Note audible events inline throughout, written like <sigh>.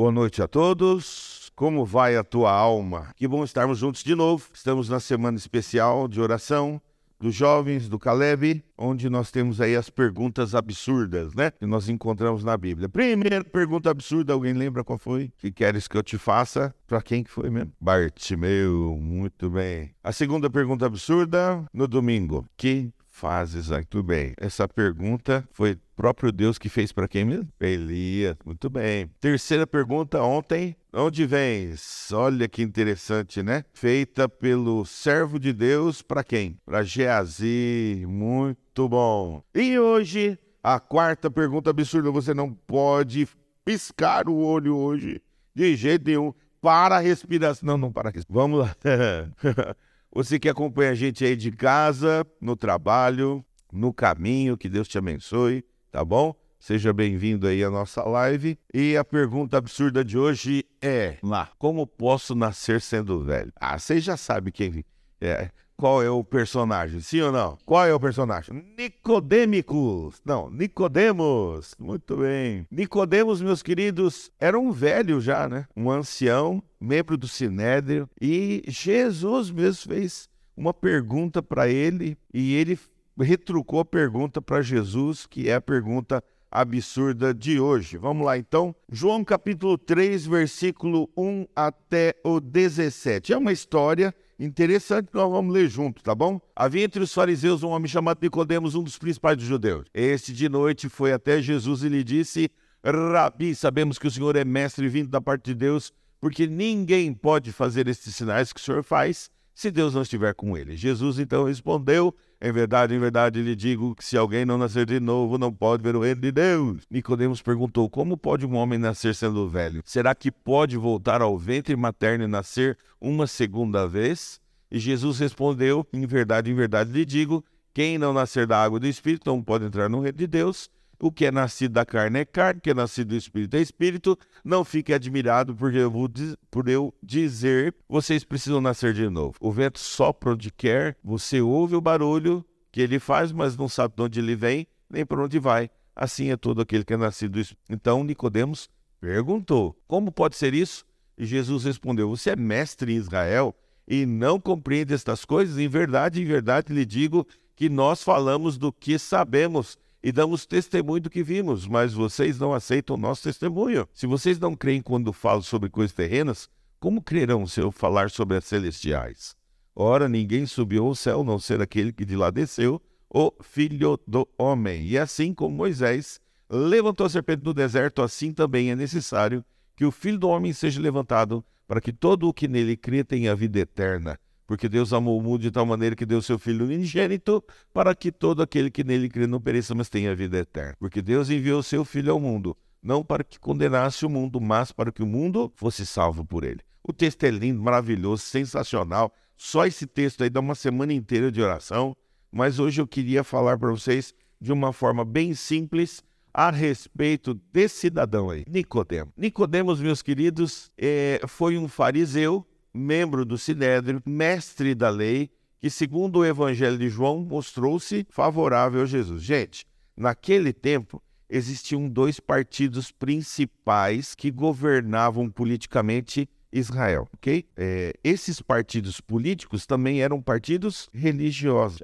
Boa noite a todos. Como vai a tua alma? Que bom estarmos juntos de novo. Estamos na semana especial de oração dos jovens do Caleb, onde nós temos aí as perguntas absurdas, né? Que nós encontramos na Bíblia. Primeira pergunta absurda, alguém lembra qual foi? Que queres que eu te faça? Para quem que foi mesmo? Bartimeu, muito bem. A segunda pergunta absurda, no domingo. Que fazes aí? Tudo bem. Essa pergunta foi próprio Deus que fez para quem mesmo? Elias. Muito bem. Terceira pergunta ontem. Onde vens? Olha que interessante, né? Feita pelo servo de Deus para quem? Para Geazi. Muito bom. E hoje, a quarta pergunta absurda. Você não pode piscar o olho hoje. De jeito nenhum. Para a respiração. Não, não para a respiração. Vamos lá. <laughs> Você que acompanha a gente aí de casa, no trabalho, no caminho, que Deus te abençoe, tá bom? Seja bem-vindo aí à nossa live. E a pergunta absurda de hoje é: lá, como posso nascer sendo velho? Ah, você já sabe quem é. Qual é o personagem? Sim ou não? Qual é o personagem? Nicodêmicos. Não, Nicodemos. Muito bem. Nicodemos, meus queridos, era um velho já, né? Um ancião, membro do Sinédrio, e Jesus mesmo fez uma pergunta para ele e ele retrucou a pergunta para Jesus, que é a pergunta absurda de hoje. Vamos lá então. João capítulo 3, versículo 1 até o 17. É uma história interessante que nós vamos ler junto, tá bom? Havia entre os fariseus um homem chamado Nicodemos, um dos principais dos judeus. Este de noite foi até Jesus e lhe disse: Rabi, sabemos que o Senhor é mestre vindo da parte de Deus, porque ninguém pode fazer estes sinais que o Senhor faz se Deus não estiver com ele. Jesus então respondeu: Em verdade, em verdade lhe digo que se alguém não nascer de novo, não pode ver o reino de Deus. Nicodemos perguntou: Como pode um homem nascer sendo velho? Será que pode voltar ao ventre materno e nascer uma segunda vez? E Jesus respondeu: Em verdade, em verdade lhe digo: quem não nascer da água e do espírito não pode entrar no reino de Deus. O que é nascido da carne é carne, o que é nascido do espírito é espírito. Não fique admirado porque eu vou por eu dizer, vocês precisam nascer de novo. O vento sopra onde quer, você ouve o barulho que ele faz, mas não sabe de onde ele vem, nem para onde vai. Assim é todo aquele que é nascido do espírito. Então Nicodemos perguntou: Como pode ser isso? E Jesus respondeu: Você é mestre em Israel e não compreende estas coisas? Em verdade, em verdade lhe digo que nós falamos do que sabemos e damos testemunho do que vimos, mas vocês não aceitam o nosso testemunho. Se vocês não creem quando falo sobre coisas terrenas, como crerão se eu falar sobre as celestiais? Ora, ninguém subiu ao céu, não ser aquele que de lá desceu, o Filho do Homem. E assim como Moisés levantou a serpente no deserto, assim também é necessário que o Filho do Homem seja levantado, para que todo o que nele crê tenha vida eterna porque Deus amou o mundo de tal maneira que deu seu Filho unigênito para que todo aquele que nele crê não pereça, mas tenha vida eterna. Porque Deus enviou seu Filho ao mundo, não para que condenasse o mundo, mas para que o mundo fosse salvo por ele. O texto é lindo, maravilhoso, sensacional. Só esse texto aí dá uma semana inteira de oração, mas hoje eu queria falar para vocês de uma forma bem simples a respeito desse cidadão aí, Nicodemo. Nicodemos, meus queridos, é, foi um fariseu membro do Sinédrio, mestre da lei, que, segundo o Evangelho de João, mostrou-se favorável a Jesus. Gente, naquele tempo existiam dois partidos principais que governavam politicamente Israel, ok? É, esses partidos políticos também eram partidos religiosos.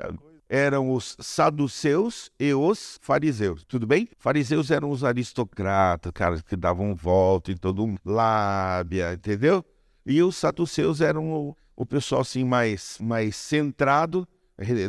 Eram os saduceus e os fariseus, tudo bem? Fariseus eram os aristocratas, caras que davam volta em todo mundo, lábia, entendeu? E os saduceus eram o, o pessoal assim mais, mais centrado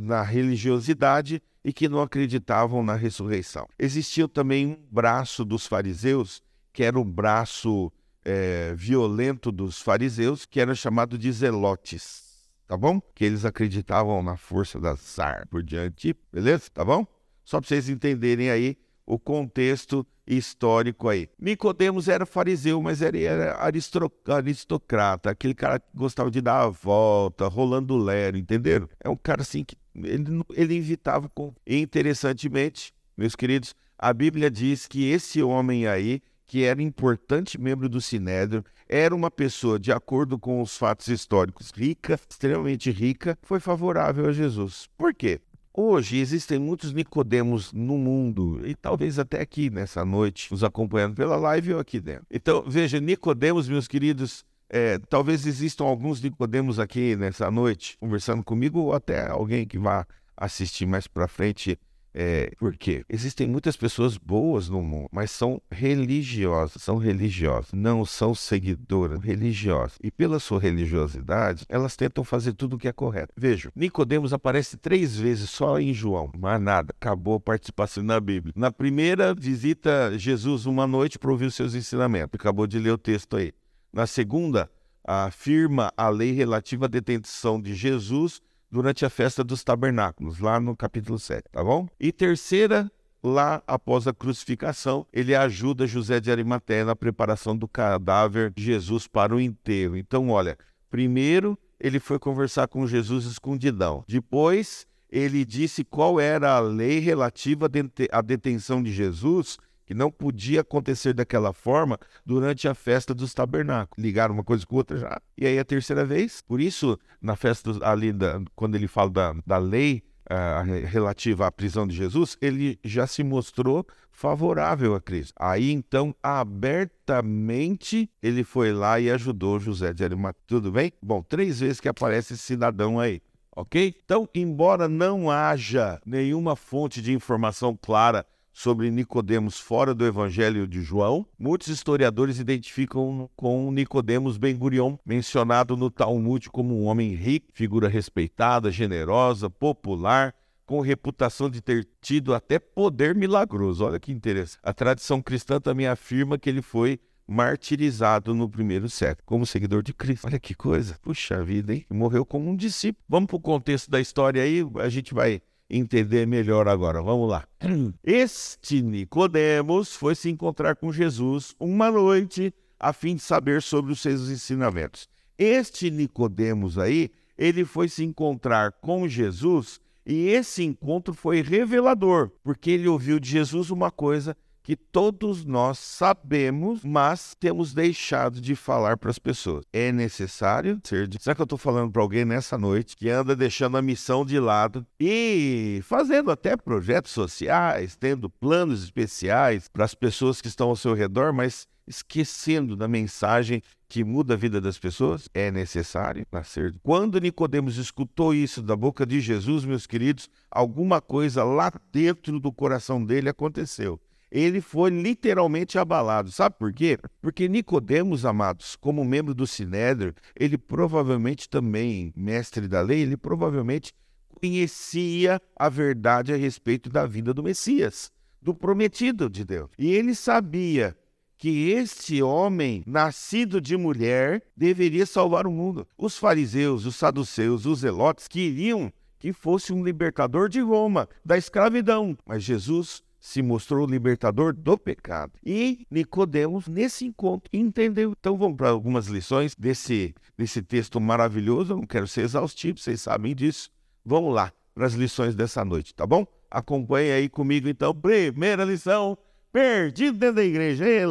na religiosidade e que não acreditavam na ressurreição. Existia também um braço dos fariseus, que era o braço é, violento dos fariseus, que era chamado de zelotes, tá bom? Que eles acreditavam na força das armas por diante, beleza? Tá bom? Só para vocês entenderem aí o contexto histórico aí. Nicodemos era fariseu, mas ele era aristocrata, aquele cara que gostava de dar a volta, rolando lero, entenderam? É um cara assim que ele, ele invitava com. E interessantemente, meus queridos, a Bíblia diz que esse homem aí, que era importante membro do Sinédrio, era uma pessoa, de acordo com os fatos históricos, rica, extremamente rica, foi favorável a Jesus. Por quê? Hoje existem muitos Nicodemos no mundo e talvez até aqui nessa noite, nos acompanhando pela live ou aqui dentro. Então, veja, Nicodemos, meus queridos, é, talvez existam alguns Nicodemos aqui nessa noite conversando comigo ou até alguém que vá assistir mais para frente é, por quê? Existem muitas pessoas boas no mundo, mas são religiosas, são religiosas, não são seguidoras, religiosas. E pela sua religiosidade, elas tentam fazer tudo o que é correto. Vejam, Nicodemos aparece três vezes só em João, mas nada, acabou a participação na Bíblia. Na primeira, visita Jesus uma noite para ouvir os seus ensinamentos. Acabou de ler o texto aí. Na segunda, afirma a lei relativa à detenção de Jesus durante a festa dos tabernáculos, lá no capítulo 7, tá bom? E terceira, lá após a crucificação, ele ajuda José de Arimateia na preparação do cadáver de Jesus para o enterro. Então, olha, primeiro ele foi conversar com Jesus escondidão. Depois, ele disse qual era a lei relativa à detenção de Jesus que não podia acontecer daquela forma durante a festa dos tabernáculos. Ligaram uma coisa com outra já. E aí a terceira vez, por isso, na festa ali, da, quando ele fala da, da lei uh, relativa à prisão de Jesus, ele já se mostrou favorável a Cristo. Aí então, abertamente, ele foi lá e ajudou José de Arimateia. Tudo bem? Bom, três vezes que aparece esse cidadão aí ok? Então, embora não haja nenhuma fonte de informação clara sobre Nicodemos fora do Evangelho de João, muitos historiadores identificam com Nicodemos Ben Gurion, mencionado no Talmud como um homem rico, figura respeitada, generosa, popular, com reputação de ter tido até poder milagroso. Olha que interessante. A tradição cristã também afirma que ele foi martirizado no primeiro século, como seguidor de Cristo. Olha que coisa. Puxa vida, hein? Morreu como um discípulo. Vamos para o contexto da história aí, a gente vai entender melhor agora. Vamos lá. <clears throat> Este Nicodemos foi se encontrar com Jesus uma noite a fim de saber sobre os seus ensinamentos. Este Nicodemos aí, ele foi se encontrar com Jesus e esse encontro foi revelador, porque ele ouviu de Jesus uma coisa que todos nós sabemos, mas temos deixado de falar para as pessoas. É necessário ser. Será que eu estou falando para alguém nessa noite que anda deixando a missão de lado e fazendo até projetos sociais, tendo planos especiais para as pessoas que estão ao seu redor, mas esquecendo da mensagem que muda a vida das pessoas? É necessário nascer. Quando Nicodemos escutou isso da boca de Jesus, meus queridos, alguma coisa lá dentro do coração dele aconteceu ele foi literalmente abalado. Sabe por quê? Porque Nicodemos, amados, como membro do Sinédrio, ele provavelmente também, mestre da lei, ele provavelmente conhecia a verdade a respeito da vinda do Messias, do prometido de Deus. E ele sabia que este homem, nascido de mulher, deveria salvar o mundo. Os fariseus, os saduceus, os zelotes queriam que fosse um libertador de Roma, da escravidão. Mas Jesus se mostrou libertador do pecado. E Nicodemos, nesse encontro, entendeu. Então vamos para algumas lições desse, desse texto maravilhoso. Eu não quero ser exaustivo, vocês sabem disso. Vamos lá para as lições dessa noite, tá bom? Acompanhe aí comigo então. Primeira lição. Perdido dentro da igreja. Ei.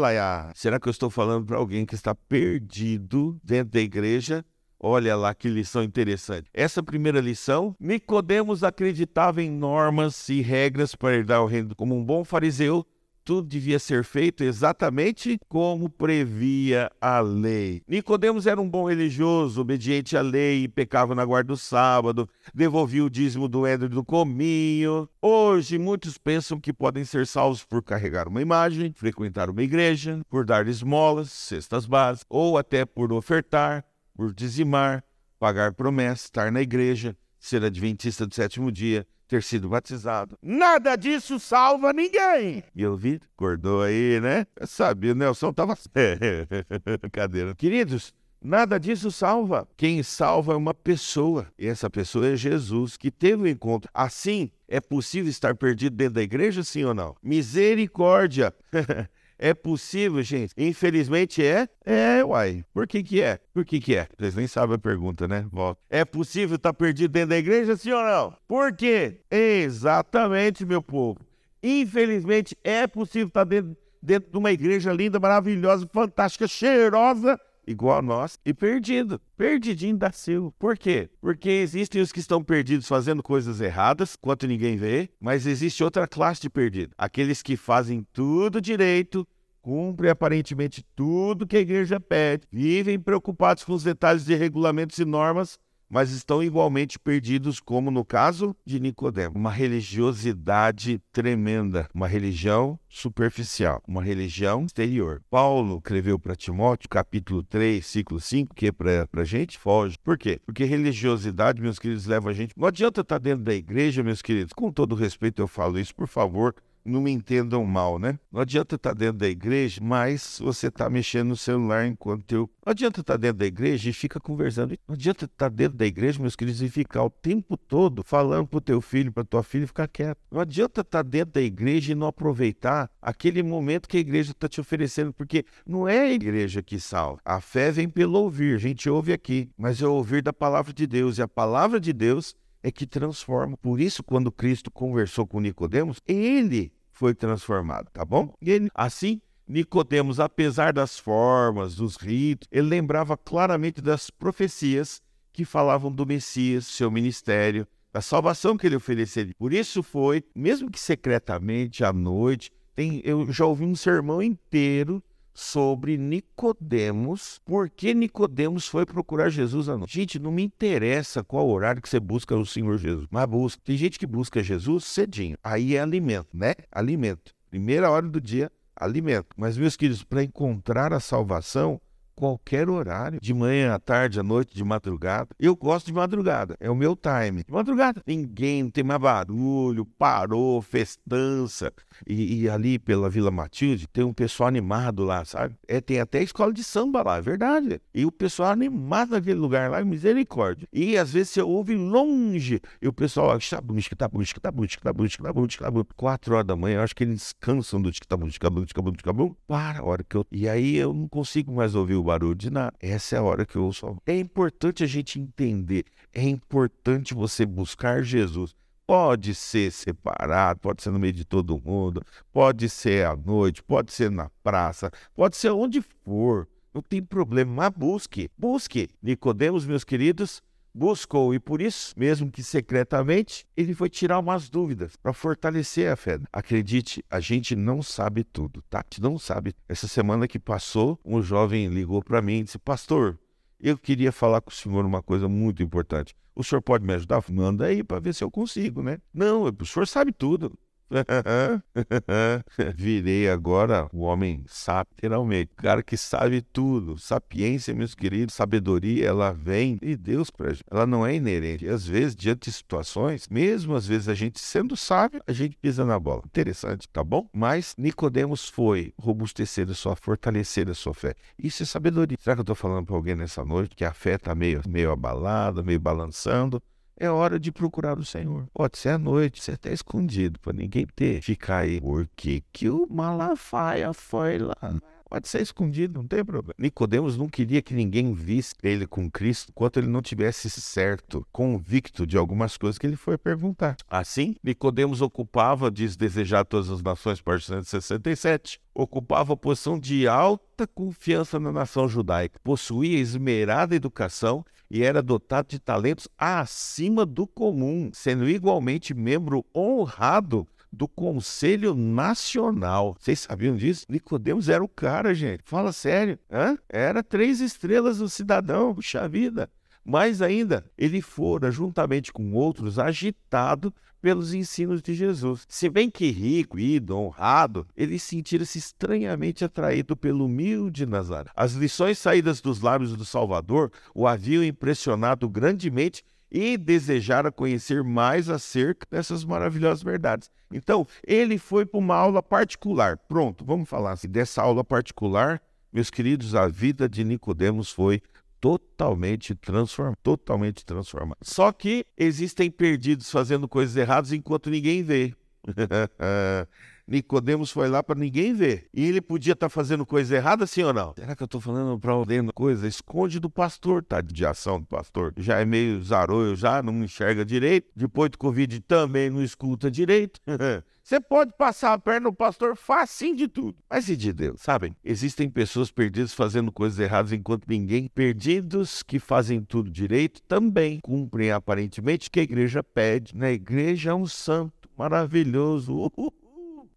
Será que eu estou falando para alguém que está perdido dentro da igreja? Olha lá que lição interessante. Essa primeira lição, Nicodemos acreditava em normas e regras para herdar o reino. Como um bom fariseu, tudo devia ser feito exatamente como previa a lei. Nicodemos era um bom religioso, obediente à lei, pecava na guarda do sábado, devolvia o dízimo do endro do cominho. Hoje, muitos pensam que podem ser salvos por carregar uma imagem, frequentar uma igreja, por dar esmolas, cestas básicas, ou até por ofertar por dizimar, pagar promessas, estar na igreja, ser adventista do sétimo dia, ter sido batizado. Nada disso salva ninguém. E eu vi, acordou aí, né? Eu sabia, o Nelson tava. <laughs> Cadeira. Queridos, Nada disso salva. Quem salva é uma pessoa. E essa pessoa é Jesus, que teve o um encontro. Assim, é possível estar perdido dentro da igreja, sim ou não? Misericórdia. <laughs> É possível, gente? Infelizmente é? É, uai. Por que que é? Por que que é? Vocês nem sabem a pergunta, né? Volta. É possível estar tá perdido dentro da igreja, sim ou não? Por quê? Exatamente, meu povo. Infelizmente é possível estar tá dentro, dentro de uma igreja linda, maravilhosa, fantástica, cheirosa, igual a nós, e perdido, perdidinho da Silva. Por quê? Porque existem os que estão perdidos fazendo coisas erradas, enquanto ninguém vê, mas existe outra classe de perdido, aqueles que fazem tudo direito, cumprem aparentemente tudo que a igreja pede, vivem preocupados com os detalhes de regulamentos e normas, mas estão igualmente perdidos, como no caso de Nicodemo. Uma religiosidade tremenda, uma religião superficial, uma religião exterior. Paulo escreveu para Timóteo, capítulo 3, ciclo 5, que é para a gente foge. Por quê? Porque religiosidade, meus queridos, leva a gente. Não adianta estar dentro da igreja, meus queridos. Com todo respeito, eu falo isso, por favor não me entendam mal, né? Não adianta estar dentro da igreja, mas você está mexendo no celular enquanto eu. Não adianta estar dentro da igreja e fica conversando. Não adianta estar dentro da igreja, meus queridos, e ficar o tempo todo falando para o teu filho, para tua filha ficar quieto. Não adianta estar dentro da igreja e não aproveitar aquele momento que a igreja está te oferecendo, porque não é a igreja que salva. A fé vem pelo ouvir, a gente ouve aqui, mas é ouvir da palavra de Deus. E a palavra de Deus é que transforma. Por isso, quando Cristo conversou com Nicodemos, ele foi transformado, tá bom? E ele, assim, Nicodemos, apesar das formas, dos ritos, ele lembrava claramente das profecias que falavam do Messias, seu ministério, da salvação que ele ofereceria. Por isso foi, mesmo que secretamente à noite, tem, eu já ouvi um sermão inteiro sobre Nicodemos, por que Nicodemos foi procurar Jesus à noite. Gente, não me interessa qual horário que você busca o Senhor Jesus, mas busca. Tem gente que busca Jesus cedinho. Aí é alimento, né? Alimento. Primeira hora do dia, alimento. Mas meus queridos, para encontrar a salvação, qualquer horário, de manhã, à tarde, à noite, de madrugada. Eu gosto de madrugada, é o meu time. De madrugada, ninguém não tem mais barulho, parou, festança. E, e, ali pela Vila Matilde tem um pessoal animado lá, sabe? É, tem até escola de samba lá, é verdade. E o pessoal animado naquele lugar lá, misericórdia. E às vezes você ouve longe, e o pessoal, tabunch, tabunch, tabunch, tabunch, tabunch, tabunch. Quatro horas da manhã, eu acho que eles cansam do tabunch, tabunch, tabunch, tabunch. Para a hora que eu. E aí eu não consigo mais ouvir o barulho de nada. Essa é a hora que eu ouço. É importante a gente entender, é importante você buscar Jesus. Pode ser separado, pode ser no meio de todo mundo, pode ser à noite, pode ser na praça, pode ser onde for. Não tem problema, mas busque, busque. Nicodemos, meus queridos, buscou e por isso, mesmo que secretamente, ele foi tirar umas dúvidas para fortalecer a fé. Acredite, a gente não sabe tudo, tá? A gente não sabe. Essa semana que passou, um jovem ligou para mim e disse: "Pastor, eu queria falar com o senhor uma coisa muito importante. O senhor pode me ajudar? Manda aí para ver se eu consigo, né? Não, o senhor sabe tudo. <laughs> Virei agora o homem sábio, literalmente. Cara que sabe tudo. Sapiência, meus queridos, sabedoria, ela vem de Deus pra gente. Ela não é inerente. E às vezes, diante de situações, mesmo às vezes a gente sendo sábio, a gente pisa na bola. Interessante, tá bom? Mas Nicodemos foi robustecer a sua, fortalecer a sua fé. Isso é sabedoria. Será que eu tô falando para alguém nessa noite que a fé tá meio, meio abalada, meio balançando? É hora de procurar o Senhor. Pode ser à noite, você até escondido, para ninguém ter. Ficar aí, por que, que o Malafaia foi lá? Pode ser escondido, não tem problema. Nicodemos não queria que ninguém visse ele com Cristo enquanto ele não tivesse certo, convicto de algumas coisas que ele foi perguntar. Assim, Nicodemos ocupava, diz desejar todas as nações, parte 167, ocupava a posição de alta confiança na nação judaica, possuía esmerada educação e era dotado de talentos acima do comum, sendo igualmente membro honrado do Conselho Nacional. Vocês sabiam disso? Nicodemos era o cara, gente. Fala sério. Hã? Era três estrelas do cidadão. Puxa vida. Mais ainda, ele fora, juntamente com outros, agitado pelos ensinos de Jesus. Se bem que rico, ido, honrado, ele sentira-se estranhamente atraído pelo humilde Nazaré. As lições saídas dos lábios do Salvador o haviam impressionado grandemente e desejara conhecer mais acerca dessas maravilhosas verdades. Então, ele foi para uma aula particular. Pronto, vamos falar assim. Dessa aula particular, meus queridos, a vida de Nicodemos foi totalmente transformada, totalmente transformada. Só que existem perdidos fazendo coisas erradas enquanto ninguém vê. <laughs> Nicodemos foi lá para ninguém ver. E ele podia estar tá fazendo coisa errada, sim ou não? Será que eu estou falando para alguém coisa? Esconde do pastor, tá? De ação do pastor. Já é meio zaroio, já não enxerga direito. Depois do Covid também não escuta direito. <laughs> Você pode passar a perna no pastor facinho de tudo. Mas e de Deus, sabem? Existem pessoas perdidas fazendo coisas erradas enquanto ninguém. Perdidos que fazem tudo direito também cumprem aparentemente o que a igreja pede. Na igreja é um santo maravilhoso. Uhul <laughs>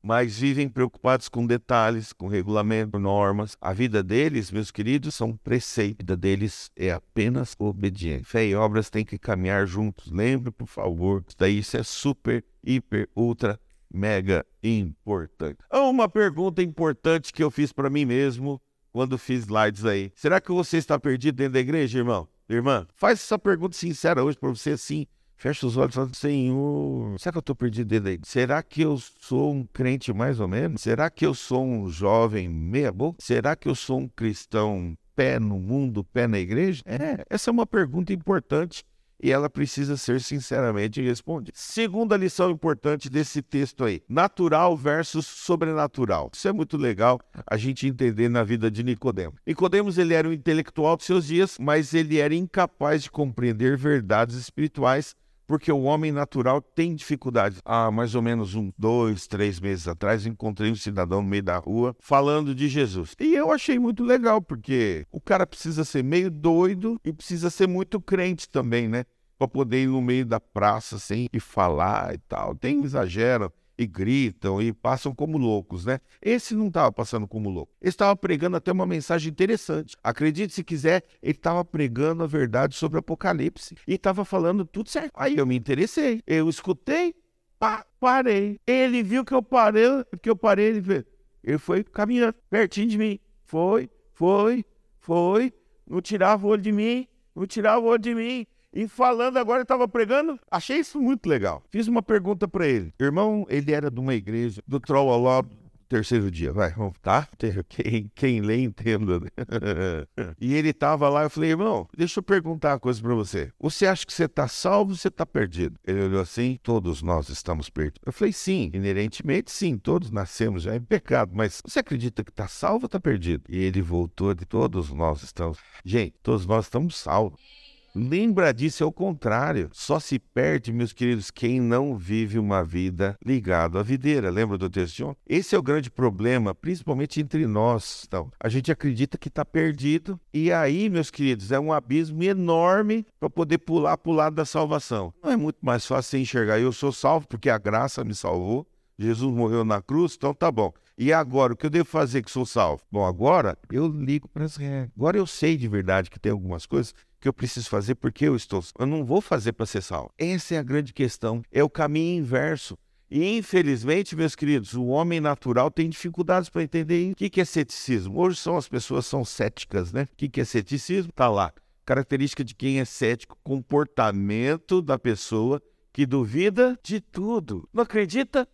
mas vivem preocupados com detalhes, com regulamento, normas. A vida deles, meus queridos, são preceitos. A vida deles é apenas obediência. Fé e obras têm que caminhar juntos. Lembre, por favor, isso daí isso é super, hiper, ultra mega importante. Uma pergunta importante que eu fiz para mim mesmo quando fiz slides aí. Será que você está perdido dentro da igreja, irmão? Irmã, faz essa pergunta sincera hoje para você assim. Fecha os olhos e fala, Senhor, será que eu estou perdido igreja? Será que eu sou um crente mais ou menos? Será que eu sou um jovem meia boca? Será que eu sou um cristão pé no mundo, pé na igreja? É, essa é uma pergunta importante e ela precisa ser sinceramente respondida. Segunda lição importante desse texto aí: natural versus sobrenatural. Isso é muito legal a gente entender na vida de Nicodemos. Nicodemos ele era um intelectual de seus dias, mas ele era incapaz de compreender verdades espirituais porque o homem natural tem dificuldades. Há mais ou menos um, dois, três meses atrás, encontrei um cidadão no meio da rua falando de Jesus. E eu achei muito legal, porque o cara precisa ser meio doido e precisa ser muito crente também, né? Para poder ir no meio da praça assim e falar e tal. Tem exagero e gritam e passam como loucos, né? Esse não estava passando como louco. Ele estava pregando até uma mensagem interessante. Acredite se quiser, ele estava pregando a verdade sobre o Apocalipse e estava falando tudo certo. Aí eu me interessei, eu escutei, pá, parei. Ele viu que eu parei, que eu parei, ele, veio. ele foi caminhando pertinho de mim. Foi, foi, foi, não tirava o olho de mim, não tirava o olho de mim. E falando agora, estava pregando, achei isso muito legal. Fiz uma pergunta para ele. Irmão, ele era de uma igreja do Trolloló terceiro dia, vai, vamos, tá? Quem, quem lê, entenda. Né? <laughs> e ele tava lá, eu falei, irmão, deixa eu perguntar uma coisa para você. Você acha que você tá salvo ou você tá perdido? Ele olhou assim, todos nós estamos perdidos. Eu falei, sim, inerentemente sim, todos nascemos já em pecado, mas você acredita que tá salvo ou tá perdido? E ele voltou de todos nós estamos. Gente, todos nós estamos salvos. Lembra disso, é o contrário. Só se perde, meus queridos, quem não vive uma vida ligado à videira. Lembra do texto de ontem? Esse é o grande problema, principalmente entre nós. Então, a gente acredita que está perdido, e aí, meus queridos, é um abismo enorme para poder pular para o lado da salvação. Não é muito mais fácil você enxergar, eu sou salvo porque a graça me salvou. Jesus morreu na cruz, então tá bom. E agora, o que eu devo fazer que sou salvo? Bom, agora eu ligo para as regras. Agora eu sei de verdade que tem algumas coisas que eu preciso fazer porque eu estou. Eu não vou fazer para ser salvo. Essa é a grande questão. É o caminho inverso. E infelizmente, meus queridos, o homem natural tem dificuldades para entender. O que é ceticismo? Hoje são as pessoas são céticas, né? O que é ceticismo? Tá lá. Característica de quem é cético, comportamento da pessoa que duvida de tudo. Não acredita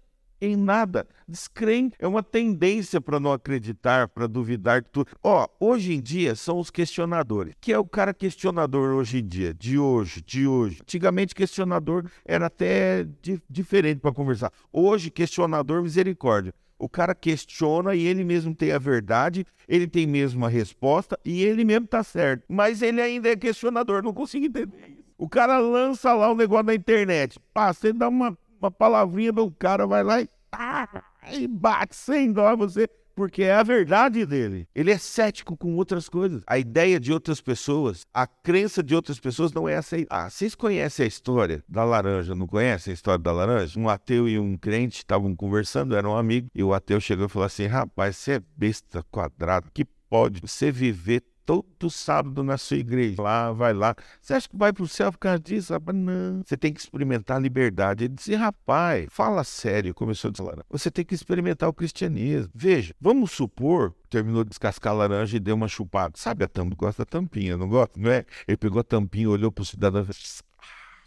em nada. Descrente é uma tendência para não acreditar, para duvidar de tudo. Ó, hoje em dia são os questionadores. Que é o cara questionador hoje em dia, de hoje, de hoje. Antigamente questionador era até di diferente para conversar. Hoje questionador misericórdia. O cara questiona e ele mesmo tem a verdade, ele tem mesmo a resposta e ele mesmo tá certo. Mas ele ainda é questionador, não consigo entender isso. O cara lança lá o negócio na internet. Pá, você dá uma uma palavrinha do cara vai lá e, tá, e bate sem dó você, porque é a verdade dele. Ele é cético com outras coisas. A ideia de outras pessoas, a crença de outras pessoas não é aceitar. Ah, vocês conhecem a história da laranja, não conhecem a história da laranja? Um ateu e um crente estavam conversando, eram amigos, e o ateu chegou e falou assim: rapaz, você é besta quadrado, que pode você viver todo sábado na sua igreja. Lá, vai lá. Você acha que vai para o céu por causa disso? Rapaz, não. Você tem que experimentar a liberdade. Ele disse, rapaz, fala sério, começou a dizer. Você tem que experimentar o cristianismo. Veja, vamos supor, terminou de descascar a laranja e deu uma chupada. Sabe a tampa? Gosta da tampinha, não gosta? Não é? Ele pegou a tampinha, olhou para o cidadão e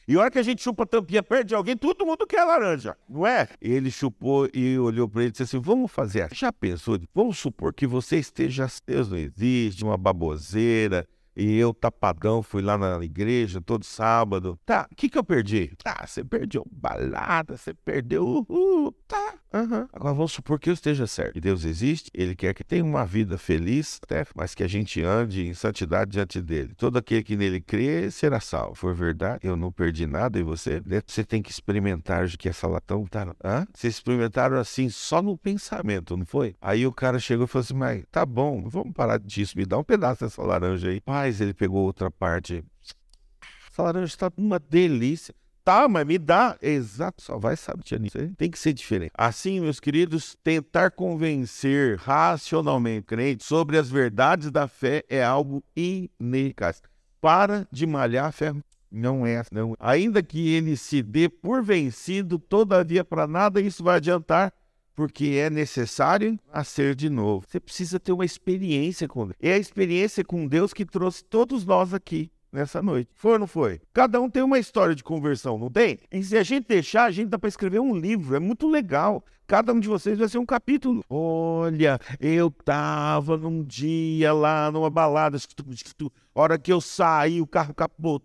e a hora que a gente chupa a tampinha perto de alguém, todo mundo quer laranja, não é? Ele chupou e olhou para ele e disse assim: Vamos fazer. Já pensou? Vamos supor que você esteja. Deus não existe, uma baboseira e eu tapadão fui lá na igreja todo sábado. Tá, o que que eu perdi? Ah, você perdeu balada, você perdeu uhul. Tá, Uhum. Agora vamos supor que eu esteja certo. Que Deus existe, Ele quer que tenha uma vida feliz, até, mas que a gente ande em santidade diante dele. Todo aquele que nele crê será salvo. For verdade, eu não perdi nada e você, né? você tem que experimentar que essa latão tá. Hã? Vocês experimentaram assim só no pensamento, não foi? Aí o cara chegou e falou assim: Mas tá bom, vamos parar disso, me dá um pedaço dessa laranja aí. Mas ele pegou outra parte. Essa laranja está uma delícia. Tá, mas me dá. Exato, só vai saber nisso. Tem que ser diferente. Assim, meus queridos, tentar convencer racionalmente crente sobre as verdades da fé é algo ineficaz. Para de malhar fé. Não é, não. Ainda que ele se dê por vencido, todavia para nada isso vai adiantar, porque é necessário nascer de novo. Você precisa ter uma experiência com Deus. É a experiência com Deus que trouxe todos nós aqui nessa noite. Foi ou não foi? Cada um tem uma história de conversão, não tem? E se a gente deixar, a gente dá para escrever um livro, é muito legal. Cada um de vocês vai ser um capítulo. Olha, eu tava num dia lá numa balada, hora que eu saí, o carro capotou,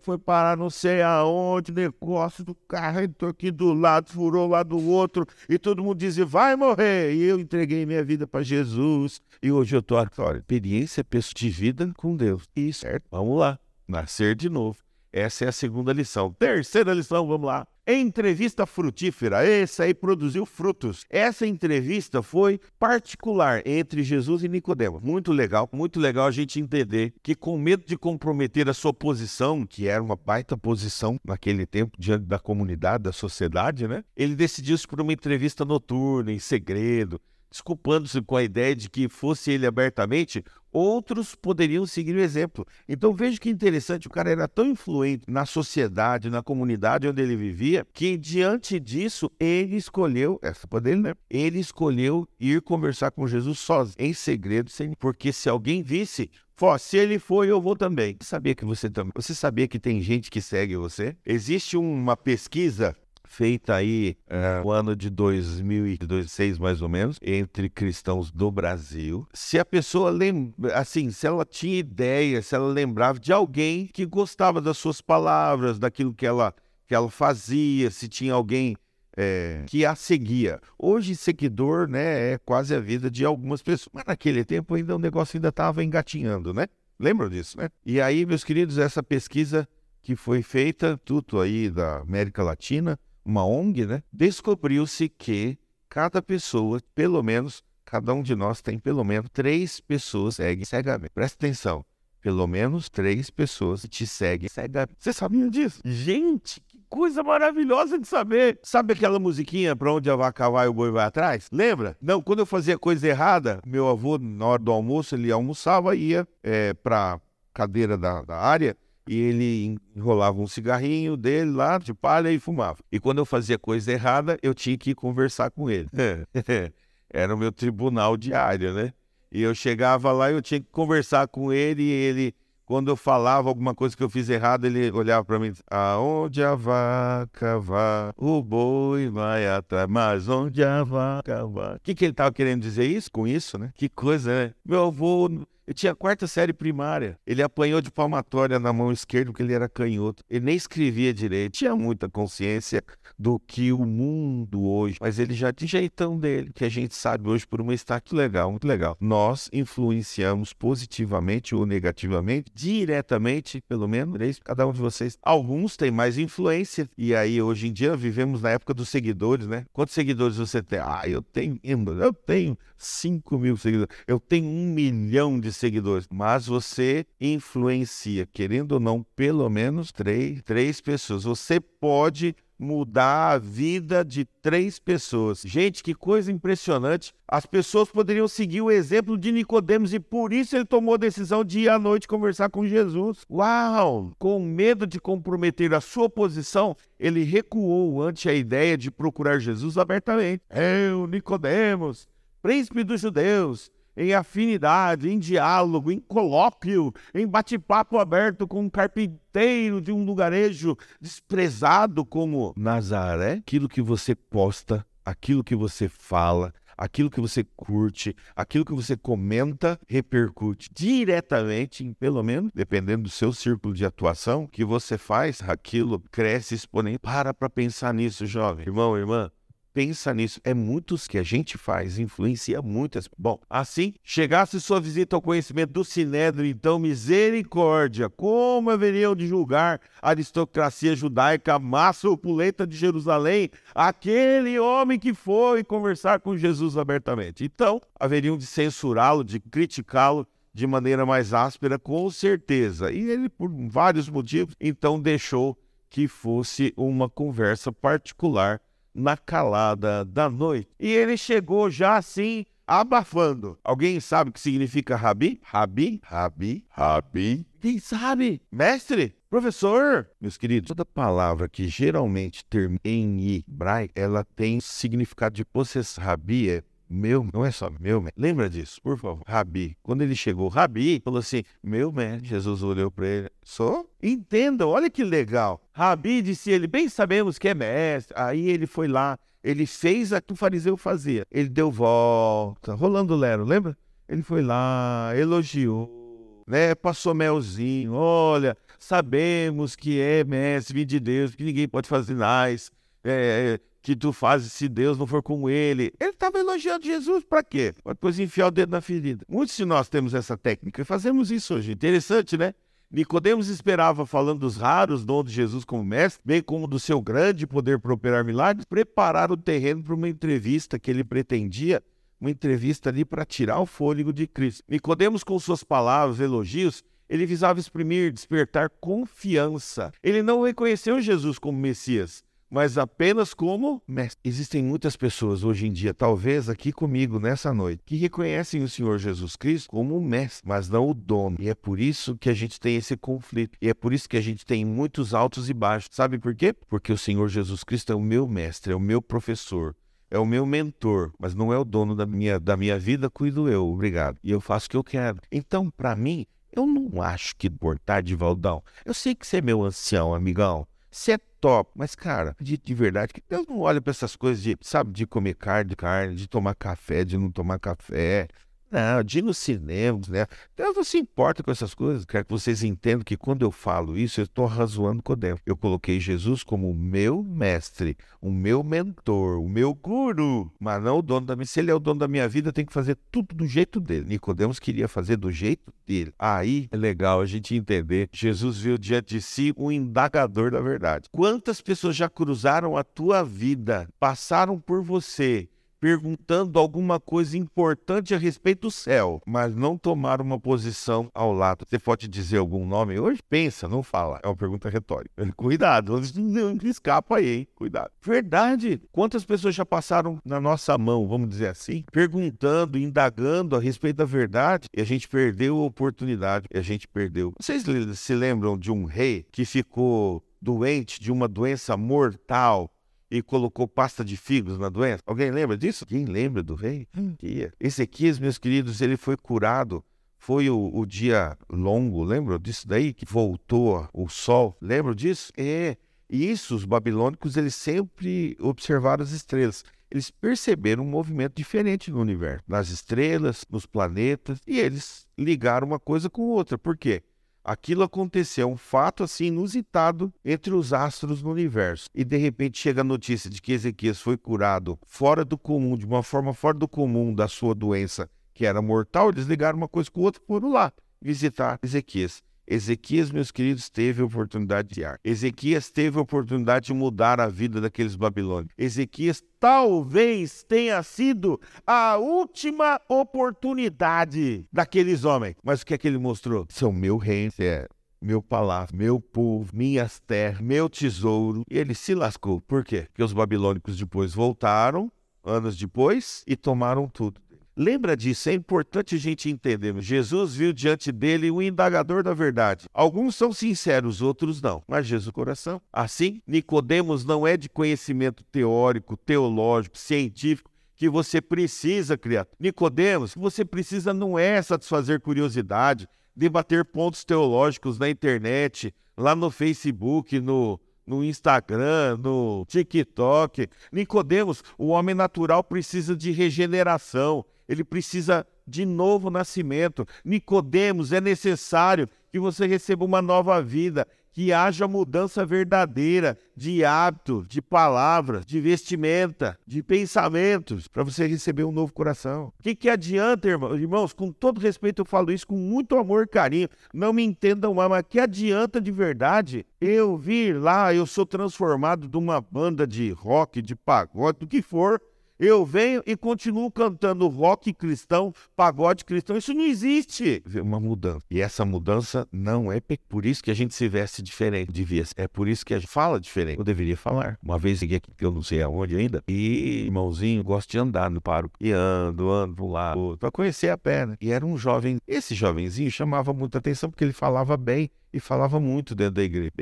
foi parar não sei aonde, negócio do carro entrou aqui do lado, furou lá do outro, e todo mundo dizia, vai morrer. E eu entreguei minha vida para Jesus, e hoje eu tô aqui. Olha, experiência de vida com Deus. Isso, certo? Vamos lá, nascer de novo. Essa é a segunda lição. Terceira lição, vamos lá. Entrevista frutífera. Esse aí produziu frutos. Essa entrevista foi particular entre Jesus e Nicodemos. Muito legal, muito legal a gente entender que com medo de comprometer a sua posição, que era uma baita posição naquele tempo diante da comunidade, da sociedade, né? Ele decidiu-se por uma entrevista noturna, em segredo, desculpando-se com a ideia de que fosse ele abertamente, outros poderiam seguir o exemplo. Então veja que interessante, o cara era tão influente na sociedade, na comunidade onde ele vivia, que diante disso ele escolheu, essa poder, né? Ele escolheu ir conversar com Jesus sozinho, em segredo, sem, porque se alguém visse, Fó, se ele foi, eu vou também. Sabia que você também. Você sabia que tem gente que segue você? Existe uma pesquisa feita aí é, no ano de 2006, mais ou menos, entre cristãos do Brasil. Se a pessoa lembra, assim, se ela tinha ideia, se ela lembrava de alguém que gostava das suas palavras, daquilo que ela, que ela fazia, se tinha alguém é, que a seguia. Hoje, seguidor, né, é quase a vida de algumas pessoas. Mas naquele tempo ainda o negócio ainda estava engatinhando, né? Lembram disso, né? E aí, meus queridos, essa pesquisa que foi feita, tudo aí da América Latina, uma ONG, né? Descobriu-se que cada pessoa, pelo menos, cada um de nós tem pelo menos três pessoas que seguem cegamente. Presta atenção. Pelo menos três pessoas te seguem cegamente. Você sabia disso? Gente, que coisa maravilhosa de saber. Sabe aquela musiquinha pra onde a vaca vai e o boi vai atrás? Lembra? Não, quando eu fazia coisa errada, meu avô, na hora do almoço, ele almoçava e ia é, pra cadeira da, da área e ele enrolava um cigarrinho dele lá de palha e fumava. E quando eu fazia coisa errada, eu tinha que conversar com ele. <laughs> Era o meu tribunal diário, né? E eu chegava lá e eu tinha que conversar com ele e ele, quando eu falava alguma coisa que eu fiz errado, ele olhava para mim aonde a vaca vai, o boi vai atrás, mas onde a vaca vai. O que, que ele estava querendo dizer isso com isso, né? Que coisa, né? Meu avô eu tinha quarta série primária. Ele apanhou de palmatória na mão esquerda porque ele era canhoto. Ele nem escrevia direito. Tinha muita consciência do que o mundo hoje. Mas ele já tinha jeitão dele, que a gente sabe hoje por uma estátua legal, muito legal. Nós influenciamos positivamente ou negativamente, diretamente, pelo menos, cada um de vocês. Alguns têm mais influência. E aí, hoje em dia, vivemos na época dos seguidores, né? Quantos seguidores você tem? Ah, eu tenho, eu tenho 5 mil seguidores. Eu tenho um milhão de seguidores, mas você influencia, querendo ou não, pelo menos três, três pessoas. Você pode mudar a vida de três pessoas. Gente, que coisa impressionante. As pessoas poderiam seguir o exemplo de Nicodemos e por isso ele tomou a decisão de ir à noite conversar com Jesus. Uau! Com medo de comprometer a sua posição, ele recuou ante a ideia de procurar Jesus abertamente. Eu, Nicodemos, príncipe dos judeus, em afinidade, em diálogo, em colóquio, em bate-papo aberto com um carpinteiro de um lugarejo desprezado como Nazaré, aquilo que você posta, aquilo que você fala, aquilo que você curte, aquilo que você comenta, repercute diretamente, em, pelo menos, dependendo do seu círculo de atuação, que você faz, aquilo cresce exponente. Para para pensar nisso, jovem. Irmão, irmã, pensa nisso. É muitos que a gente faz, influencia muitas. Bom, assim, chegasse sua visita ao conhecimento do Sinédrio, então, misericórdia, como haveriam de julgar a aristocracia judaica, a massa opulenta de Jerusalém, aquele homem que foi conversar com Jesus abertamente. Então, haveriam de censurá-lo, de criticá-lo de maneira mais áspera, com certeza. E ele, por vários motivos, então deixou que fosse uma conversa particular na calada da noite. E ele chegou já assim, abafando. Alguém sabe o que significa rabi? Rabi? Rabi? Rabi? Quem sabe? Mestre? Professor? Meus queridos, toda palavra que geralmente termina em hebraico, ela tem significado de possessão. Rabi é meu, não é só meu, lembra disso, por favor. Rabi, quando ele chegou, Rabi falou assim: Meu mestre. Jesus olhou para ele: Sou? Entendam, olha que legal. Rabi disse ele: Bem sabemos que é mestre. Aí ele foi lá, ele fez o que o fariseu fazia. Ele deu volta, rolando lero, lembra? Ele foi lá, elogiou, né? Passou melzinho. Olha, sabemos que é mestre de Deus, que ninguém pode fazer mais. É, que tu fazes se Deus não for com ele. Ele estava elogiando Jesus para quê? Para depois enfiar o dedo na ferida. Muitos de nós temos essa técnica e fazemos isso hoje. Interessante, né? Nicodemos esperava, falando dos raros dons de Jesus como mestre, bem como do seu grande poder para operar milagres, preparar o terreno para uma entrevista que ele pretendia, uma entrevista ali para tirar o fôlego de Cristo. Nicodemos, com suas palavras, elogios, ele visava exprimir, despertar confiança. Ele não reconheceu Jesus como Messias, mas apenas como mestre. Existem muitas pessoas hoje em dia, talvez aqui comigo nessa noite, que reconhecem o Senhor Jesus Cristo como o mestre, mas não o dono. E é por isso que a gente tem esse conflito. E é por isso que a gente tem muitos altos e baixos. Sabe por quê? Porque o Senhor Jesus Cristo é o meu mestre, é o meu professor é o meu mentor, mas não é o dono da minha, da minha vida, cuido eu, obrigado. E eu faço o que eu quero. Então, para mim, eu não acho que portar de Valdão. Eu sei que você é meu ancião, amigão. Você é top. Mas, cara, de, de verdade, que Deus não olha para essas coisas de, sabe, de comer carne, de carne, de tomar café, de não tomar café. Não, ir no cinema, né? Deus não se importa com essas coisas. Quero que vocês entendam que quando eu falo isso, eu estou razoando com Deus. Eu coloquei Jesus como o meu mestre, o meu mentor, o meu guru, mas não o dono da minha. Se ele é o dono da minha vida, tem que fazer tudo do jeito dele. Nicodemos queria fazer do jeito dele. Aí é legal a gente entender. Jesus viu diante de si um indagador da verdade. Quantas pessoas já cruzaram a tua vida, passaram por você perguntando alguma coisa importante a respeito do céu, mas não tomaram uma posição ao lado. Você pode dizer algum nome hoje? Pensa, não fala. É uma pergunta retórica. <laughs> Cuidado, não escapa aí, hein? Cuidado. Verdade. Quantas pessoas já passaram na nossa mão, vamos dizer assim, perguntando, indagando a respeito da verdade e a gente perdeu a oportunidade e a gente perdeu. Vocês se lembram de um rei que ficou doente de uma doença mortal e colocou pasta de figos na doença. Alguém lembra disso? Quem lembra do rei? Hum. Ezequias, meus queridos, ele foi curado. Foi o, o dia longo, lembra disso daí? Que voltou o sol. Lembra disso? É. E isso, os babilônicos, eles sempre observaram as estrelas. Eles perceberam um movimento diferente no universo, nas estrelas, nos planetas, e eles ligaram uma coisa com outra. Por quê? Aquilo aconteceu, um fato assim inusitado entre os astros no universo. E de repente chega a notícia de que Ezequias foi curado fora do comum, de uma forma fora do comum da sua doença, que era mortal. Eles ligaram uma coisa com outra, foram lá visitar Ezequias. Ezequias, meus queridos, teve a oportunidade de ar. Ezequias teve a oportunidade de mudar a vida daqueles babilônios. Ezequias talvez tenha sido a última oportunidade daqueles homens. Mas o que é que ele mostrou? São meu reino, é meu palácio, meu povo, minhas terras, meu tesouro. E ele se lascou. Por quê? Porque os babilônicos depois voltaram, anos depois, e tomaram tudo. Lembra disso, é importante a gente entender. Jesus viu diante dele o indagador da verdade. Alguns são sinceros, outros não. Mas Jesus coração. Assim, Nicodemos não é de conhecimento teórico, teológico, científico que você precisa, criar. Nicodemos, você precisa não é satisfazer curiosidade, debater pontos teológicos na internet, lá no Facebook, no no Instagram, no TikTok. Nicodemos, o homem natural precisa de regeneração, ele precisa de novo nascimento. Nicodemos, é necessário que você receba uma nova vida que haja mudança verdadeira de hábito, de palavras, de vestimenta, de pensamentos, para você receber um novo coração. O que, que adianta, irmãos? Irmãos, com todo respeito, eu falo isso com muito amor e carinho. Não me entendam mal, mas que adianta de verdade eu vir lá, eu sou transformado de uma banda de rock, de pagode, do que for eu venho e continuo cantando rock cristão, pagode cristão. Isso não existe. Uma mudança. E essa mudança não é por isso que a gente se veste diferente. Devia ser. É por isso que a gente fala diferente. Eu deveria falar. Uma vez cheguei aqui, que eu não sei aonde ainda, e irmãozinho gosta de andar no paro. E ando, ando um lado, para conhecer a né? E era um jovem. Esse jovenzinho chamava muita atenção porque ele falava bem e falava muito dentro da igreja.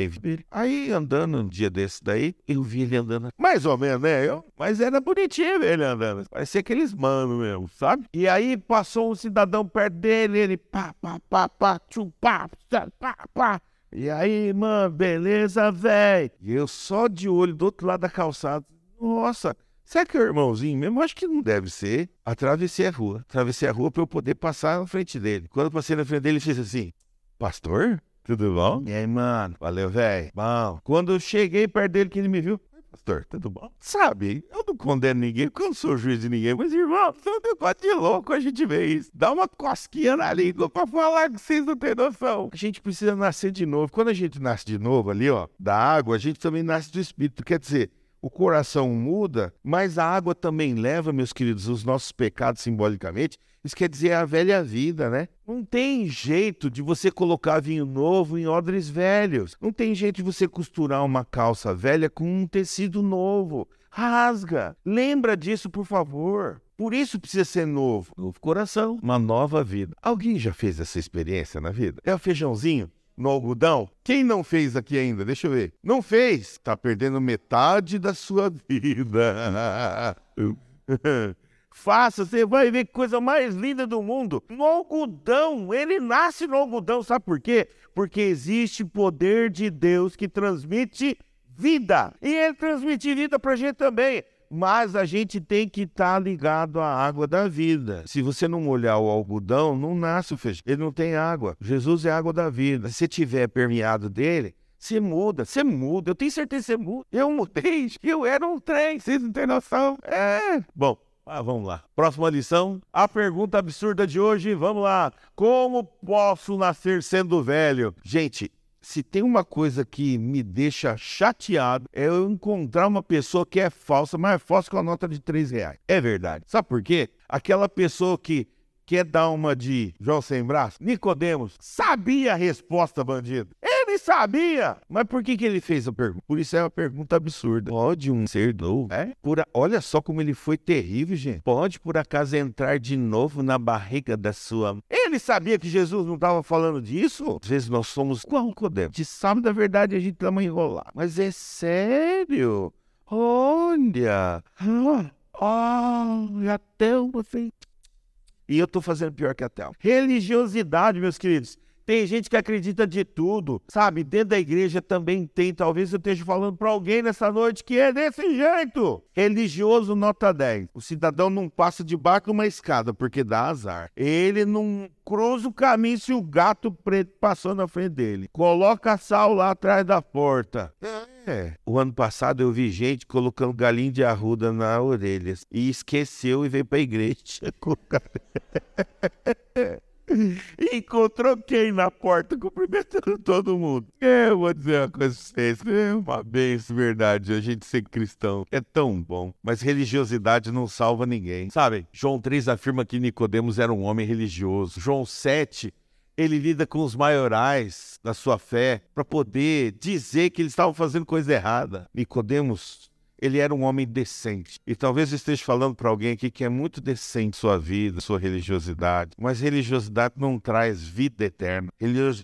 Aí andando um dia desse daí, eu vi ele andando, mais ou menos, né? Eu, mas era bonitinho ele andando. Parecia aqueles mano mesmo, sabe? E aí passou um cidadão perto dele, ele pá, pá, pá, pá, tchum, pá, pá, pá. E aí, mano, beleza, velho? E eu só de olho do outro lado da calçada. Nossa, Será que é o irmãozinho mesmo? Acho que não deve ser. Atravessei a rua. Atravessei a rua para eu poder passar na frente dele. Quando eu passei na frente dele, ele fez assim: Pastor? Tudo bom? E aí, mano? Valeu, velho. Bom. Quando eu cheguei perto dele, que ele me viu. Pastor, tudo bom? Sabe, eu não condeno ninguém, porque eu não sou juiz de ninguém, mas, irmão, é um negócio de louco a gente vê isso. Dá uma cosquinha na língua pra falar que vocês não têm noção. A gente precisa nascer de novo. Quando a gente nasce de novo ali, ó, da água, a gente também nasce do Espírito. Quer dizer, o coração muda, mas a água também leva, meus queridos, os nossos pecados simbolicamente. Isso quer dizer a velha vida, né? Não tem jeito de você colocar vinho novo em odres velhos. Não tem jeito de você costurar uma calça velha com um tecido novo. Rasga. Lembra disso, por favor. Por isso precisa ser novo. Novo coração, uma nova vida. Alguém já fez essa experiência na vida? É o feijãozinho? no algodão? Quem não fez aqui ainda? Deixa eu ver. Não fez? Tá perdendo metade da sua <laughs> vida. Faça, você vai ver que coisa mais linda do mundo. No algodão, ele nasce no algodão, sabe por quê? Porque existe poder de Deus que transmite vida. E ele transmite vida pra gente também mas a gente tem que estar tá ligado à água da vida. Se você não molhar o algodão, não nasce o feijão. Ele não tem água. Jesus é água da vida. Se tiver permeado dele, você muda, você muda. Eu tenho certeza que você muda. Eu mudei, eu era um trem, vocês não têm noção. É. Bom, ah, vamos lá. Próxima lição. A pergunta absurda de hoje. Vamos lá. Como posso nascer sendo velho? Gente, se tem uma coisa que me deixa chateado é eu encontrar uma pessoa que é falsa, mas é falsa com a nota de 3 reais. É verdade. Sabe por quê? Aquela pessoa que quer dar uma de João sem braço, Nicodemos, sabia a resposta, bandido. Ele sabia! Mas por que, que ele fez a pergunta? Por isso é uma pergunta absurda. Pode um ser novo, é? Por a... Olha só como ele foi terrível, gente. Pode, por acaso, entrar de novo na barriga da sua... Ele sabia que Jesus não estava falando disso? Às vezes nós somos qual Codemo. De sabe da verdade a gente dá uma enrolar. Mas é sério? Olha! Ah, até você... E eu tô fazendo pior que a Thelma. Religiosidade, meus queridos. Tem gente que acredita de tudo, sabe? Dentro da igreja também tem. Talvez eu esteja falando para alguém nessa noite que é desse jeito. Religioso nota 10. O cidadão não passa de uma escada porque dá azar. Ele não cruza o caminho se o gato preto passou na frente dele. Coloca sal lá atrás da porta. É. O ano passado eu vi gente colocando galinha de arruda na orelha e esqueceu e veio para a igreja. <laughs> <laughs> Encontrou quem na porta cumprimentando todo mundo. Eu vou dizer uma coisa pra vocês. É uma benção, verdade. A gente ser cristão é tão bom. Mas religiosidade não salva ninguém. Sabe? João 3 afirma que Nicodemos era um homem religioso. João 7 ele lida com os maiorais da sua fé para poder dizer que eles estavam fazendo coisa errada. Nicodemos ele era um homem decente. E talvez esteja falando para alguém aqui que é muito decente sua vida, sua religiosidade, mas religiosidade não traz vida eterna.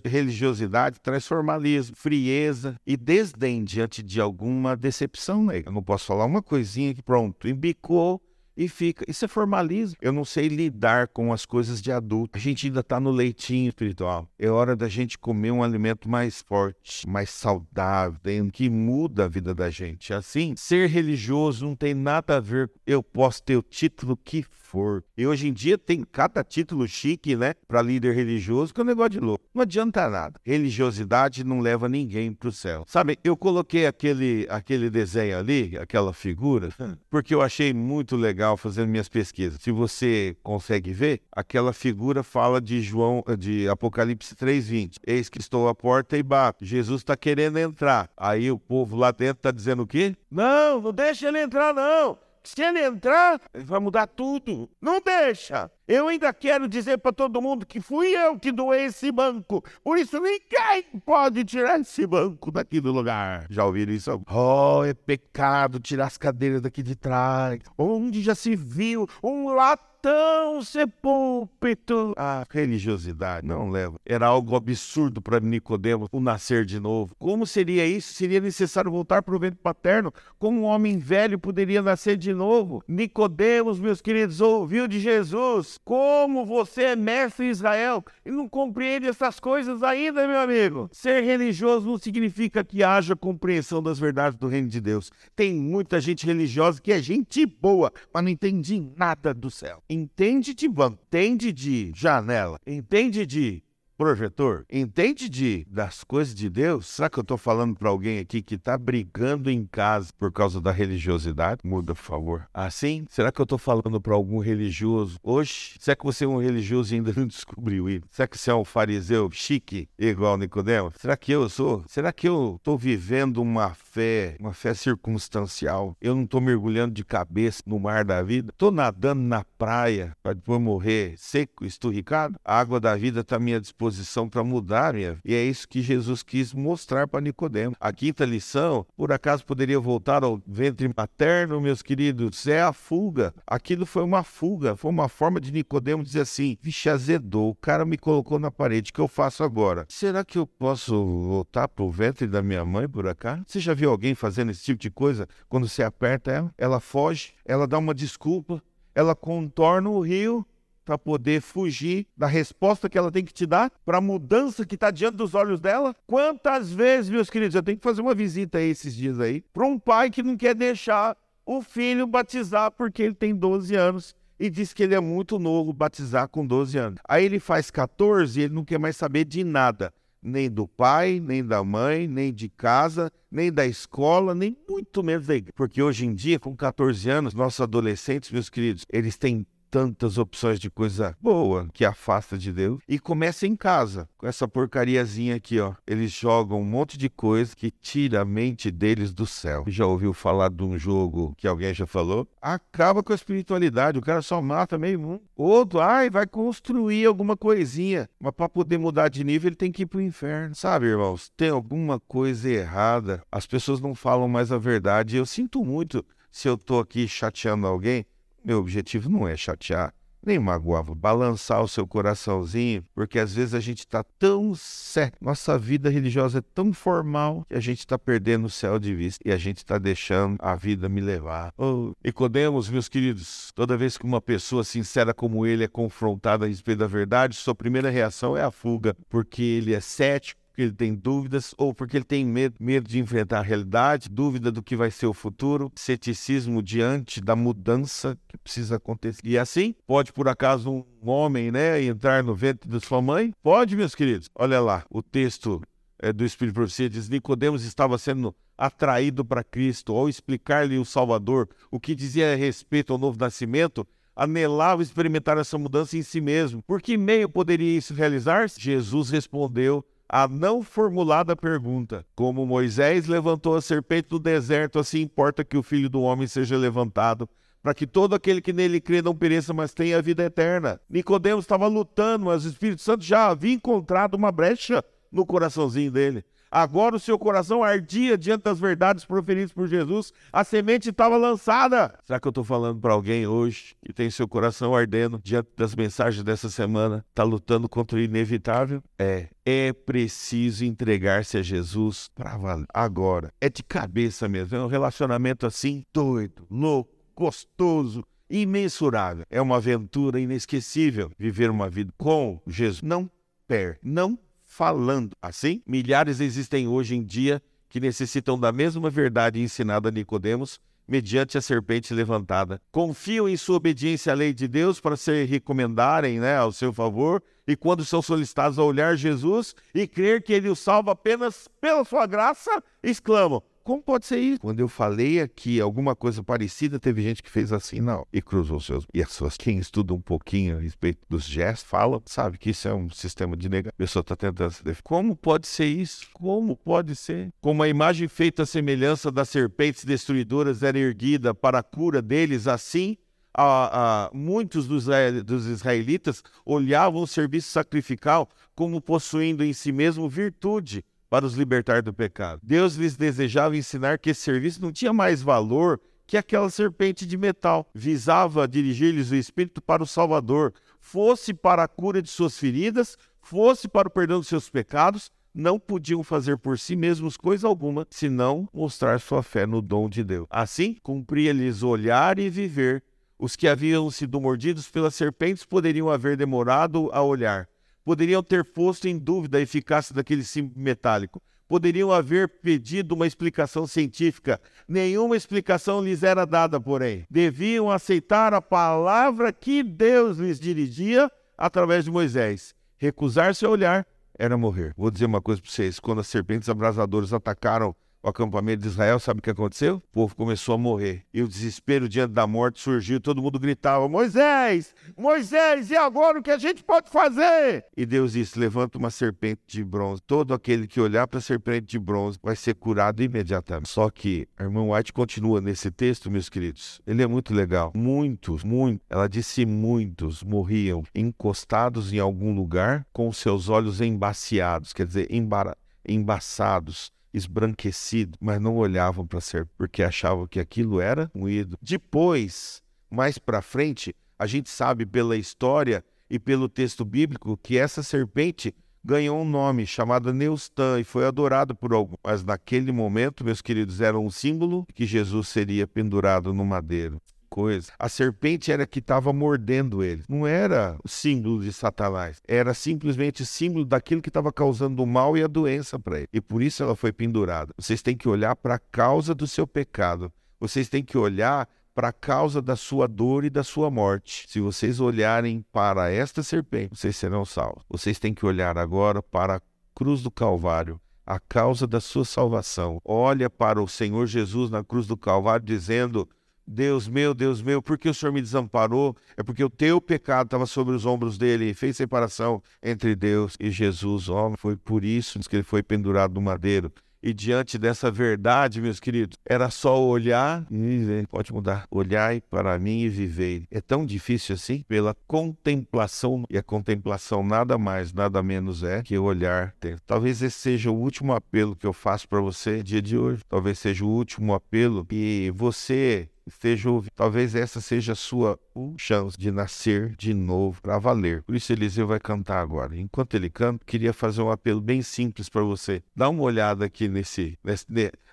Religiosidade traz formalismo, frieza e desdém diante de alguma decepção. Né? Eu não posso falar uma coisinha que pronto, embicou, e fica. Isso é formalismo. Eu não sei lidar com as coisas de adulto. A gente ainda está no leitinho espiritual. É hora da gente comer um alimento mais forte, mais saudável, que muda a vida da gente. Assim, ser religioso não tem nada a ver. Eu posso ter o título que for. E hoje em dia tem cada título chique, né, para líder religioso, que é um negócio de louco. Não adianta nada. Religiosidade não leva ninguém para o céu. Sabe, eu coloquei aquele, aquele desenho ali, aquela figura, <laughs> porque eu achei muito legal fazendo minhas pesquisas. Se você consegue ver, aquela figura fala de João, de Apocalipse 3:20. Eis que estou à porta e bato. Jesus está querendo entrar. Aí o povo lá dentro está dizendo o quê? Não, não deixa ele entrar não. Se ele entrar, ele vai mudar tudo. Não deixa. Eu ainda quero dizer para todo mundo que fui eu que doei esse banco. Por isso ninguém pode tirar esse banco daqui do lugar. Já ouviram isso? Oh, é pecado tirar as cadeiras daqui de trás. Onde já se viu um latão ser púlpito? A religiosidade não leva. Era algo absurdo para Nicodemos o nascer de novo. Como seria isso? Seria necessário voltar para o ventre paterno? Como um homem velho poderia nascer de novo? Nicodemos, meus queridos, ouviu de Jesus como você é mestre em Israel e não compreende essas coisas ainda, meu amigo? Ser religioso não significa que haja compreensão das verdades do reino de Deus. Tem muita gente religiosa que é gente boa, mas não entende nada do céu. Entende de banco, entende de janela, entende de projetor, entende de das coisas de Deus? Será que eu estou falando para alguém aqui que está brigando em casa por causa da religiosidade? Muda, por favor. Assim? Será que eu estou falando para algum religioso? Hoje, será que você é um religioso e ainda <laughs> não descobriu isso? Será que você é um fariseu chique igual Nicodemo? Será que eu sou? Será que eu estou vivendo uma fé, uma fé circunstancial? Eu não estou mergulhando de cabeça no mar da vida? Estou nadando na praia para depois morrer seco, esturricado? A água da vida está à minha disposição disposição para mudar minha vida. E é isso que Jesus quis mostrar para Nicodemo. A quinta lição, por acaso poderia voltar ao ventre materno, meus queridos? É a fuga. Aquilo foi uma fuga, foi uma forma de Nicodemo dizer assim: vixe, azedou, o cara me colocou na parede, o que eu faço agora? Será que eu posso voltar para o ventre da minha mãe por acaso? Você já viu alguém fazendo esse tipo de coisa? Quando você aperta ela, ela foge, ela dá uma desculpa, ela contorna o rio para poder fugir da resposta que ela tem que te dar para a mudança que está diante dos olhos dela? Quantas vezes, meus queridos, eu tenho que fazer uma visita aí esses dias aí para um pai que não quer deixar o filho batizar porque ele tem 12 anos e diz que ele é muito novo batizar com 12 anos. Aí ele faz 14 e ele não quer mais saber de nada. Nem do pai, nem da mãe, nem de casa, nem da escola, nem muito menos da igreja. Porque hoje em dia, com 14 anos, nossos adolescentes, meus queridos, eles têm tantas opções de coisa boa que afasta de Deus. E começa em casa, com essa porcariazinha aqui, ó. Eles jogam um monte de coisa que tira a mente deles do céu. Já ouviu falar de um jogo que alguém já falou? Acaba com a espiritualidade, o cara só mata meio mundo. Outro, ai, vai construir alguma coisinha. Mas para poder mudar de nível, ele tem que ir pro inferno. Sabe, irmãos? Tem alguma coisa errada. As pessoas não falam mais a verdade. Eu sinto muito se eu tô aqui chateando alguém meu objetivo não é chatear, nem magoar, balançar o seu coraçãozinho, porque às vezes a gente está tão certo, nossa vida religiosa é tão formal que a gente está perdendo o céu de vista e a gente está deixando a vida me levar. Oh, Nicodemos, meus queridos, toda vez que uma pessoa sincera como ele é confrontada a respeito da verdade, sua primeira reação é a fuga, porque ele é cético porque ele tem dúvidas ou porque ele tem medo, medo de enfrentar a realidade, dúvida do que vai ser o futuro, ceticismo diante da mudança que precisa acontecer. E assim, pode por acaso um homem, né, entrar no ventre da sua mãe? Pode, meus queridos. Olha lá, o texto é, do Espírito de Profecia diz: Nicodemos estava sendo atraído para Cristo ao explicar-lhe o Salvador o que dizia a respeito ao novo nascimento anelava experimentar essa mudança em si mesmo. Por que meio poderia isso realizar-se? Jesus respondeu a não formulada pergunta: Como Moisés levantou a serpente no deserto, assim importa que o filho do homem seja levantado, para que todo aquele que nele crê não pereça, mas tenha a vida eterna. Nicodemos estava lutando, mas o Espírito Santo já havia encontrado uma brecha no coraçãozinho dele. Agora o seu coração ardia diante das verdades proferidas por Jesus. A semente estava lançada. Será que eu estou falando para alguém hoje que tem seu coração ardendo diante das mensagens dessa semana? Está lutando contra o inevitável? É. É preciso entregar-se a Jesus para valer. Agora. É de cabeça mesmo. É um relacionamento assim, doido, louco, gostoso imensurável. É uma aventura inesquecível viver uma vida com Jesus. Não per, não falando. Assim, milhares existem hoje em dia que necessitam da mesma verdade ensinada a Nicodemos mediante a serpente levantada. Confiam em sua obediência à lei de Deus para se recomendarem né, ao seu favor, e quando são solicitados a olhar Jesus e crer que ele os salva apenas pela sua graça, exclamam: como pode ser isso? Quando eu falei aqui alguma coisa parecida, teve gente que fez assim, não, e cruzou seus. E as pessoas, quem estuda um pouquinho a respeito dos gestos, fala, sabe que isso é um sistema de negação. A pessoa está tentando se defender. Como pode ser isso? Como pode ser? Como a imagem feita à semelhança das serpentes destruidoras era erguida para a cura deles, assim a, a, muitos dos, dos, israelitas olhavam o serviço sacrificial como possuindo em si mesmo virtude para os libertar do pecado. Deus lhes desejava ensinar que esse serviço não tinha mais valor que aquela serpente de metal. Visava dirigir-lhes o Espírito para o Salvador, fosse para a cura de suas feridas, fosse para o perdão dos seus pecados, não podiam fazer por si mesmos coisa alguma, senão mostrar sua fé no dom de Deus. Assim, cumpria-lhes olhar e viver. Os que haviam sido mordidos pelas serpentes poderiam haver demorado a olhar, poderiam ter posto em dúvida a eficácia daquele símbolo metálico. Poderiam haver pedido uma explicação científica. Nenhuma explicação lhes era dada, porém. Deviam aceitar a palavra que Deus lhes dirigia através de Moisés. Recusar-se a olhar era morrer. Vou dizer uma coisa para vocês: quando as serpentes abrasadoras atacaram o acampamento de Israel, sabe o que aconteceu? O povo começou a morrer. E o desespero diante da morte surgiu, todo mundo gritava: Moisés, Moisés, e agora o que a gente pode fazer? E Deus disse: levanta uma serpente de bronze. Todo aquele que olhar para a serpente de bronze vai ser curado imediatamente. Só que a irmã White continua nesse texto, meus queridos. Ele é muito legal. Muitos, muitos, ela disse muitos morriam encostados em algum lugar com seus olhos embaciados, quer dizer, embara embaçados esbranquecido, mas não olhavam para ser porque achavam que aquilo era um ídolo. Depois, mais para frente, a gente sabe pela história e pelo texto bíblico que essa serpente ganhou um nome chamado Neustã e foi adorado por alguns. Mas naquele momento, meus queridos, era um símbolo que Jesus seria pendurado no madeiro coisa. A serpente era que estava mordendo ele. Não era o símbolo de Satanás. Era simplesmente símbolo daquilo que estava causando o mal e a doença para ele. E por isso ela foi pendurada. Vocês têm que olhar para a causa do seu pecado. Vocês têm que olhar para a causa da sua dor e da sua morte. Se vocês olharem para esta serpente, vocês serão salvos. Vocês têm que olhar agora para a cruz do Calvário, a causa da sua salvação. Olha para o Senhor Jesus na cruz do Calvário dizendo: Deus meu, Deus meu, por que o Senhor me desamparou? É porque o teu pecado estava sobre os ombros dele e fez separação entre Deus e Jesus, homem. Foi por isso que ele foi pendurado no madeiro. E diante dessa verdade, meus queridos, era só olhar e viver. Pode mudar. Olhai para mim e viver. É tão difícil assim? Pela contemplação. E a contemplação nada mais, nada menos é que olhar. Talvez esse seja o último apelo que eu faço para você dia de hoje. Talvez seja o último apelo que você esteja ouvindo. Talvez essa seja a sua chance de nascer de novo para valer. Por isso Eliseu vai cantar agora. Enquanto ele canta, queria fazer um apelo bem simples para você. Dá uma olhada aqui nesse,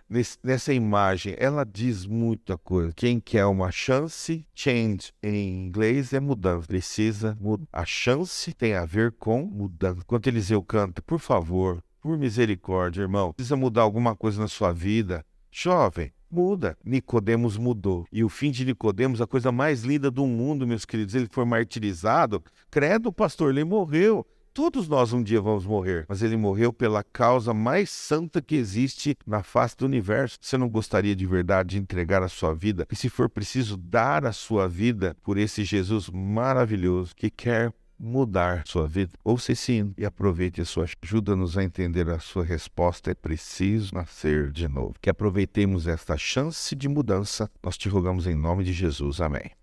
nesse, nessa imagem. Ela diz muita coisa. Quem quer uma chance, change em inglês é mudança. Precisa mudar. A chance tem a ver com mudança. Enquanto Eliseu canta, por favor, por misericórdia, irmão, precisa mudar alguma coisa na sua vida. Jovem, muda. Nicodemos mudou. E o fim de Nicodemos, a coisa mais linda do mundo, meus queridos, ele foi martirizado. Credo, pastor, ele morreu. Todos nós um dia vamos morrer, mas ele morreu pela causa mais santa que existe na face do universo. Você não gostaria de verdade de entregar a sua vida e, se for preciso, dar a sua vida por esse Jesus maravilhoso que quer mudar sua vida, ouça hino e aproveite a sua ajuda-nos a entender a sua resposta. É preciso nascer de novo. Que aproveitemos esta chance de mudança. Nós te rogamos em nome de Jesus. Amém.